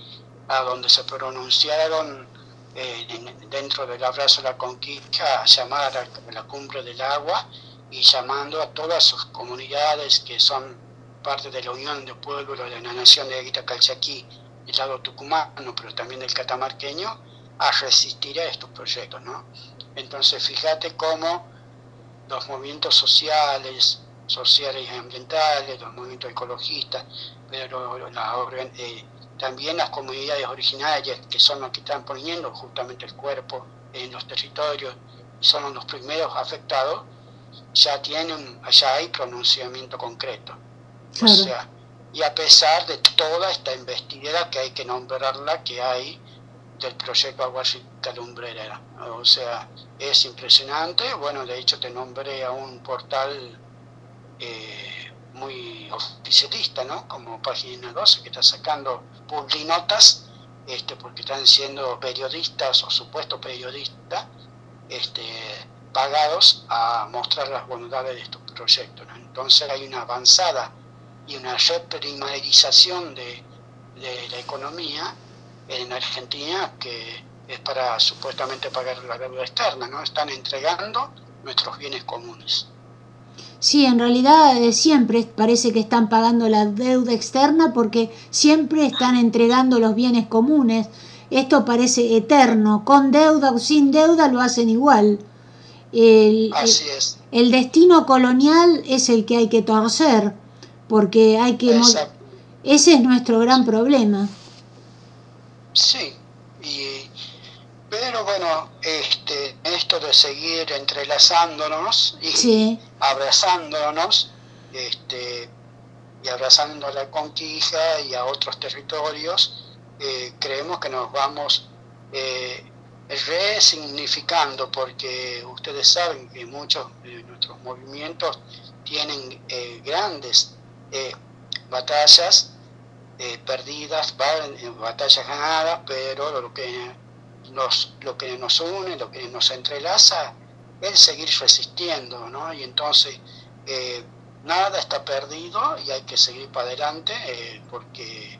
a donde se pronunciaron eh, dentro del abrazo de la conquista a llamar a la cumbre del agua y llamando a todas sus comunidades que son parte de la Unión de Pueblos de la Nación de Aguita Calchaquí, el lado tucumano, pero también del catamarqueño, a resistir a estos proyectos. ¿no? Entonces, fíjate cómo los movimientos sociales, sociales y ambientales, los movimientos ecologistas, pero la, eh, también las comunidades originarias, que son los que están poniendo justamente el cuerpo en los territorios, son los primeros afectados, ya tienen, ya hay pronunciamiento concreto. O sea, y a pesar de toda esta investigación que hay que nombrarla, que hay del proyecto Aguasita Lumbrera. O sea, es impresionante. Bueno, de hecho te nombré a un portal eh, muy oficialista, ¿no? Como Página 12, que está sacando publinotas, este, porque están siendo periodistas o supuestos periodistas este, pagados a mostrar las bondades de estos proyectos. Entonces hay una avanzada y una reprimarización de la economía en Argentina que es para supuestamente pagar la deuda externa, ¿no? Están entregando nuestros bienes comunes. Sí, en realidad eh, siempre parece que están pagando la deuda externa porque siempre están entregando los bienes comunes. Esto parece eterno, con deuda o sin deuda lo hacen igual. El, Así es. el destino colonial es el que hay que torcer, porque hay que... Ese es nuestro gran problema. Sí, y pero bueno, este, esto de seguir entrelazándonos y abrazándonos, este, y abrazando a la conquista y a otros territorios, eh, creemos que nos vamos eh, resignificando, porque ustedes saben que muchos de nuestros movimientos tienen eh, grandes eh, batallas perdidas, batallas ganadas, pero lo que lo que nos une, lo que nos entrelaza, es seguir resistiendo, ¿no? Y entonces eh, nada está perdido y hay que seguir para adelante eh, porque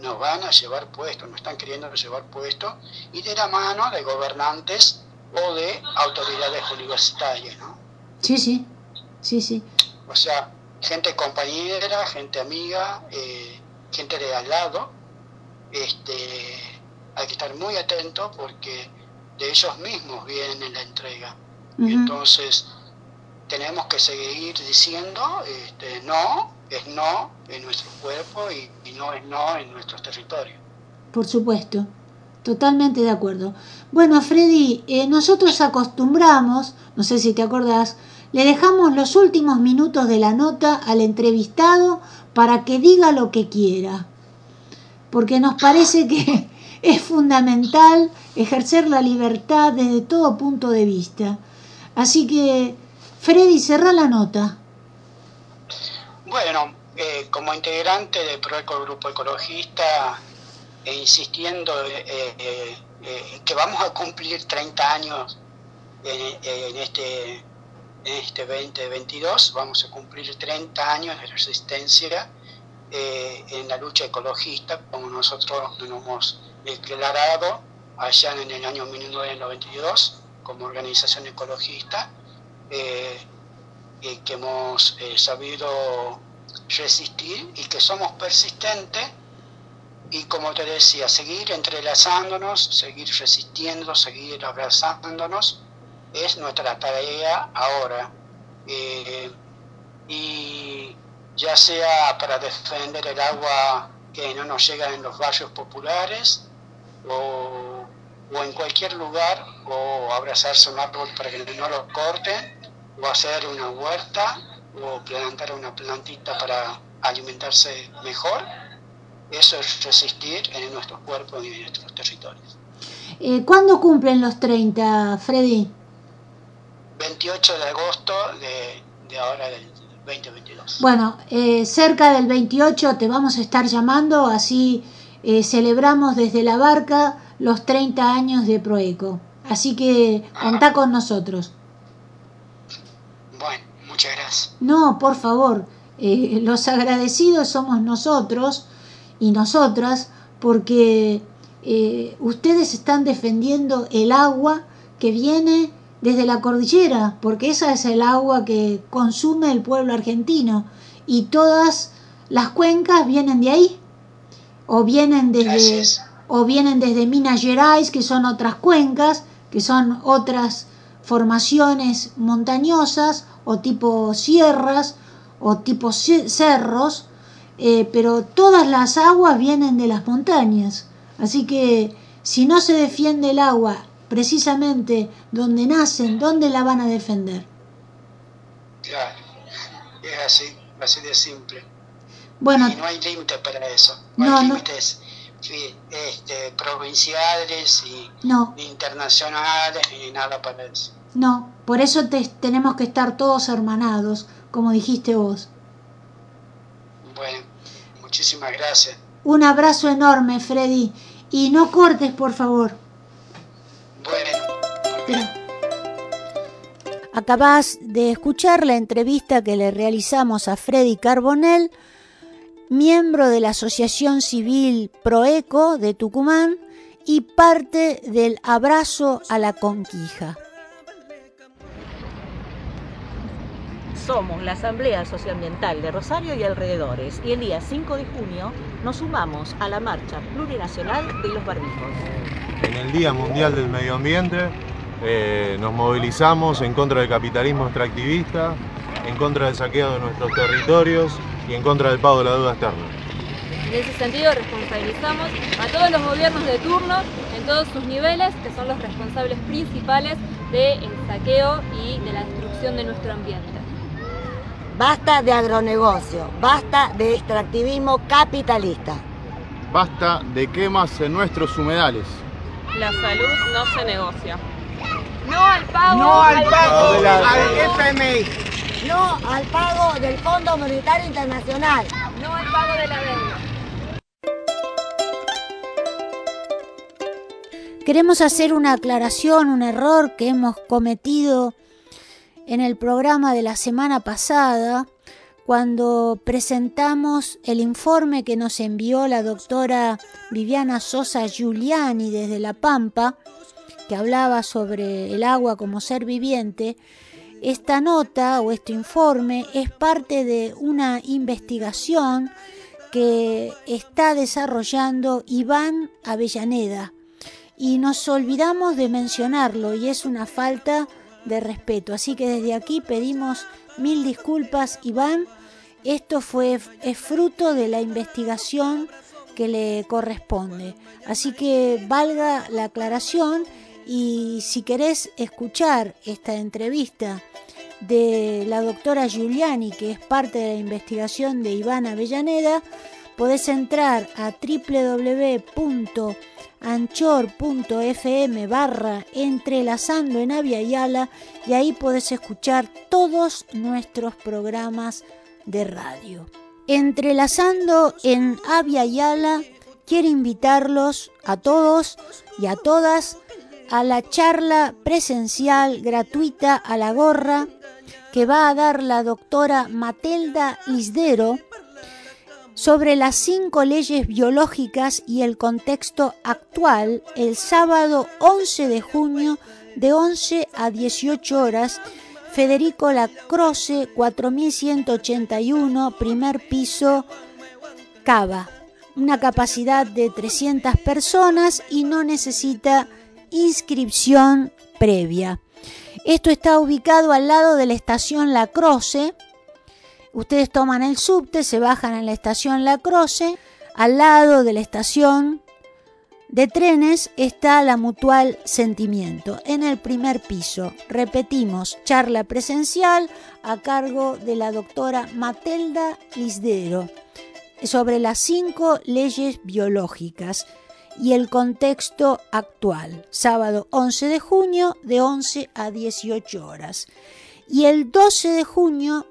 nos van a llevar puestos, nos están queriendo llevar puestos y de la mano de gobernantes o de autoridades universitarias, ¿no? Sí, sí, sí, sí. O sea, gente compañera, gente amiga, eh, gente de al lado, este, hay que estar muy atento porque de ellos mismos viene la entrega. Entonces, tenemos que seguir diciendo, este, no es no en nuestro cuerpo y, no es no en nuestros territorios. Por supuesto, totalmente de acuerdo. Bueno, Freddy, eh, nosotros acostumbramos, no sé si te acordás, le dejamos los últimos minutos de la nota al entrevistado para que diga lo que quiera. Porque nos parece que es fundamental ejercer la libertad desde todo punto de vista. Así que, Freddy, cerrá la nota. Bueno, eh, como integrante del Proeco Grupo Ecologista, e insistiendo eh, eh, que vamos a cumplir 30 años en, este, en este 2022, vamos a cumplir 30 años de resistencia en la lucha ecologista, como nosotros nos hemos declarado allá en el año 1992 como organización ecologista, eh, y que hemos eh, sabido resistir y que somos persistentes y como te decía, seguir entrelazándonos, seguir resistiendo, seguir abrazándonos, es nuestra tarea ahora. Eh, y ya sea para defender el agua que no nos llega en los barrios populares, o, en cualquier lugar, o abrazarse un árbol para que no lo corten, o hacer una huerta, o plantar una plantita para alimentarse mejor. Eso es resistir en nuestros cuerpos y en nuestros territorios. Eh, ¿Cuándo cumplen los 30, Freddy? 28 de agosto de, de ahora del 2022. Bueno, eh, cerca del 28 te vamos a estar llamando, así eh, celebramos desde la barca los 30 años de Proeco. Así que contá con nosotros. Bueno, muchas gracias. No, por favor, eh, los agradecidos somos nosotros y nosotras porque eh, ustedes están defendiendo el agua que viene desde la cordillera, porque esa es el agua que consume el pueblo argentino y todas las cuencas vienen de ahí o vienen desde o vienen desde Minas Gerais, que son otras cuencas, que son otras formaciones montañosas o tipo sierras o tipo ce- cerros, eh, pero todas las aguas vienen de las montañas. Así que si no se defiende el agua precisamente donde nacen, ¿dónde la van a defender? Claro, es así, así de simple. Bueno, Y no hay límite para eso. No, No, hay no. límites este, provinciales y no, internacionales ni nada para eso. no, por eso te- tenemos que estar todos hermanados, como dijiste vos. Bueno, muchísimas gracias. Un abrazo enorme, Freddy, y no cortes, por favor. Bueno, Acabás de escuchar la entrevista que le realizamos a Freddy Carbonell, miembro de la Asociación Civil Proeco de Tucumán y parte del Abrazo a la Conquija. Somos la Asamblea Socioambiental de Rosario y alrededores y el día 5 de junio nos sumamos a la marcha plurinacional de los barbijos. En el Día Mundial del Medio Ambiente eh, nos movilizamos en contra del capitalismo extractivista, en contra del saqueo de nuestros territorios y en contra del pago de la deuda externa. En ese sentido, responsabilizamos a todos los gobiernos de turno en todos sus niveles, que son los responsables principales del saqueo y de la destrucción de nuestro ambiente. Basta de agronegocio, basta de extractivismo capitalista. Basta de quemas en nuestros humedales. La salud no se negocia. No al pago. No al pago al al FMI. No al pago del Fondo Monetario Internacional. No al pago de la deuda. Queremos hacer una aclaración, un error que hemos cometido en el programa de la semana pasada, cuando presentamos el informe que nos envió la doctora Viviana Sosa Giuliani desde La Pampa, que hablaba sobre el agua como ser viviente. Esta nota o este informe es parte de una investigación que está desarrollando Iván Avellaneda y nos olvidamos de mencionarlo y es una falta de respeto. Así que desde aquí pedimos mil disculpas, Iván. Esto fue es fruto de la investigación que le corresponde. Así que valga la aclaración y si querés escuchar esta entrevista de la doctora Giuliani, que es parte de la investigación de Iván Avellaneda, podés entrar a www.anchor.fm barra entrelazando en Avia Yala y ahí podés escuchar todos nuestros programas de radio. Entrelazando en Avia Yala, quiero invitarlos a todos y a todas a la charla presencial gratuita a la gorra que va a dar la doctora Matelda Lisdero sobre las cinco leyes biológicas y el contexto actual el sábado 11 de junio de 11 a 18 horas. Federico Lacroce, 4181, primer piso, Cava. Una capacidad de 300 personas y no necesita inscripción previa. Esto está ubicado al lado de la estación La Croce. Ustedes toman el subte, se bajan en la estación La Croce. Al lado de la estación de trenes está la Mutual Sentimiento, en el primer piso. Repetimos, charla presencial a cargo de la doctora Matelda Lisdero sobre las cinco leyes biológicas y el contexto actual. Sábado 11 de junio de 11 a 18 horas. Y el 12 de junio,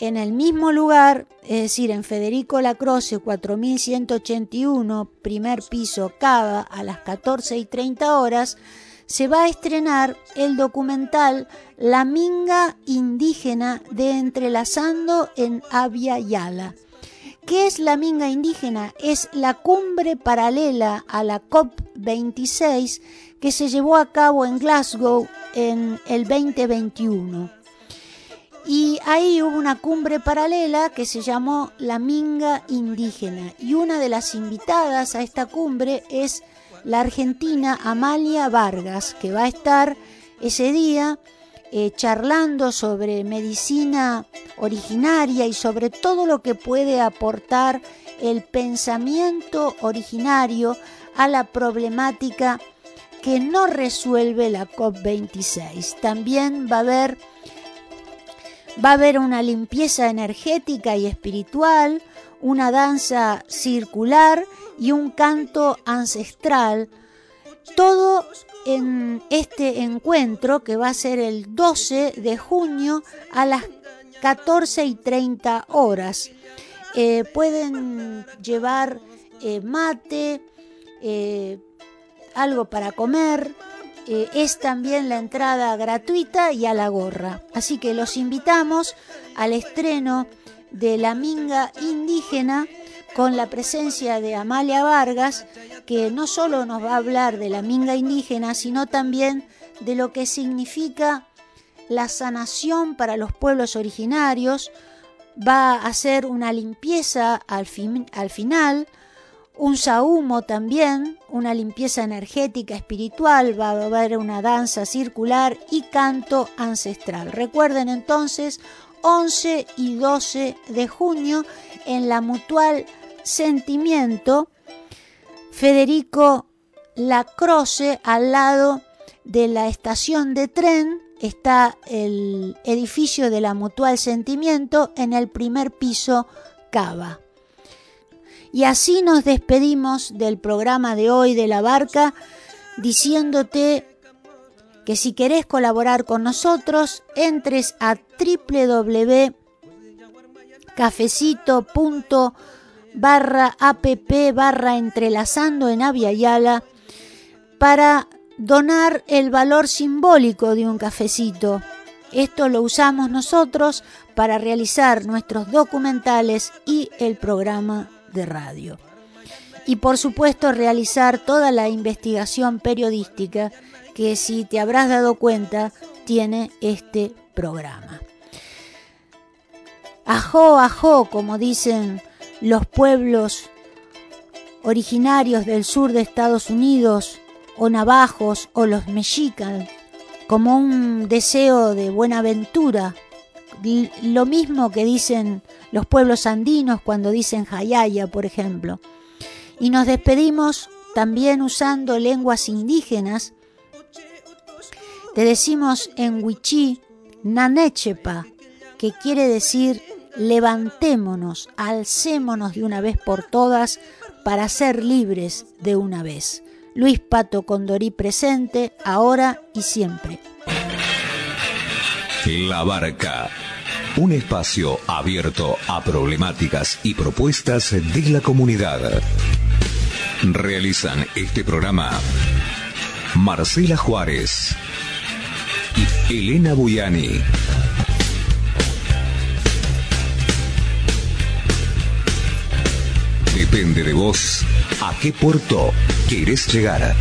en el mismo lugar, es decir, en Federico Lacroce 4181, primer piso, Cava, a las 14 y 30 horas, se va a estrenar el documental La Minga Indígena de Entrelazando en Avia Yala. ¿Qué es la Minga Indígena? Es la cumbre paralela a la COP26 que se llevó a cabo en Glasgow en el 2021. Y ahí hubo una cumbre paralela que se llamó la Minga Indígena. Y una de las invitadas a esta cumbre es la argentina Amalia Vargas, que va a estar ese día eh, charlando sobre medicina originaria y sobre todo lo que puede aportar el pensamiento originario a la problemática que no resuelve la COP26. También va a haber va a haber una limpieza energética y espiritual, una danza circular y un canto ancestral, todo en este encuentro que va a ser el 12 de junio a las 14 y 30 horas. Eh, pueden llevar eh, mate, eh, algo para comer, es también la entrada gratuita y a la gorra. Así que los invitamos al estreno de La Minga Indígena con la presencia de Amalia Vargas, que no solo nos va a hablar de la minga indígena, sino también de lo que significa la sanación para los pueblos originarios, va a hacer una limpieza al, al final, un sahumo también, una limpieza energética espiritual, va a haber una danza circular y canto ancestral. Recuerden entonces 11 y 12 de junio en la Mutual Sentimiento, Federico Lacroce, al lado de la estación de tren, está el edificio de la Mutual Sentimiento en el primer piso Cava. Y así nos despedimos del programa de hoy de la barca, diciéndote que si querés colaborar con nosotros, entres a www.cafecito.com barra app barra entrelazando en Yala para donar el valor simbólico de un cafecito. Esto lo usamos nosotros para realizar nuestros documentales y el programa de radio. Y por supuesto realizar toda la investigación periodística que si te habrás dado cuenta tiene este programa. Ajo, ajo, como dicen los pueblos originarios del sur de Estados Unidos, o navajos, o los mexicas, como un deseo de buena aventura. Lo mismo que dicen los pueblos andinos cuando dicen Hayaya, por ejemplo. Y nos despedimos también usando lenguas indígenas. Te decimos en Wichí, Nanechepa, que quiere decir levantémonos, alcémonos de una vez por todas para ser libres de una vez. Luis Pato Condorí presente, ahora y siempre. La Barca, un espacio abierto a problemáticas y propuestas de la comunidad. Realizan este programa Marcela Juárez y Elena Buyani. Depende de vos a qué puerto quieres llegar.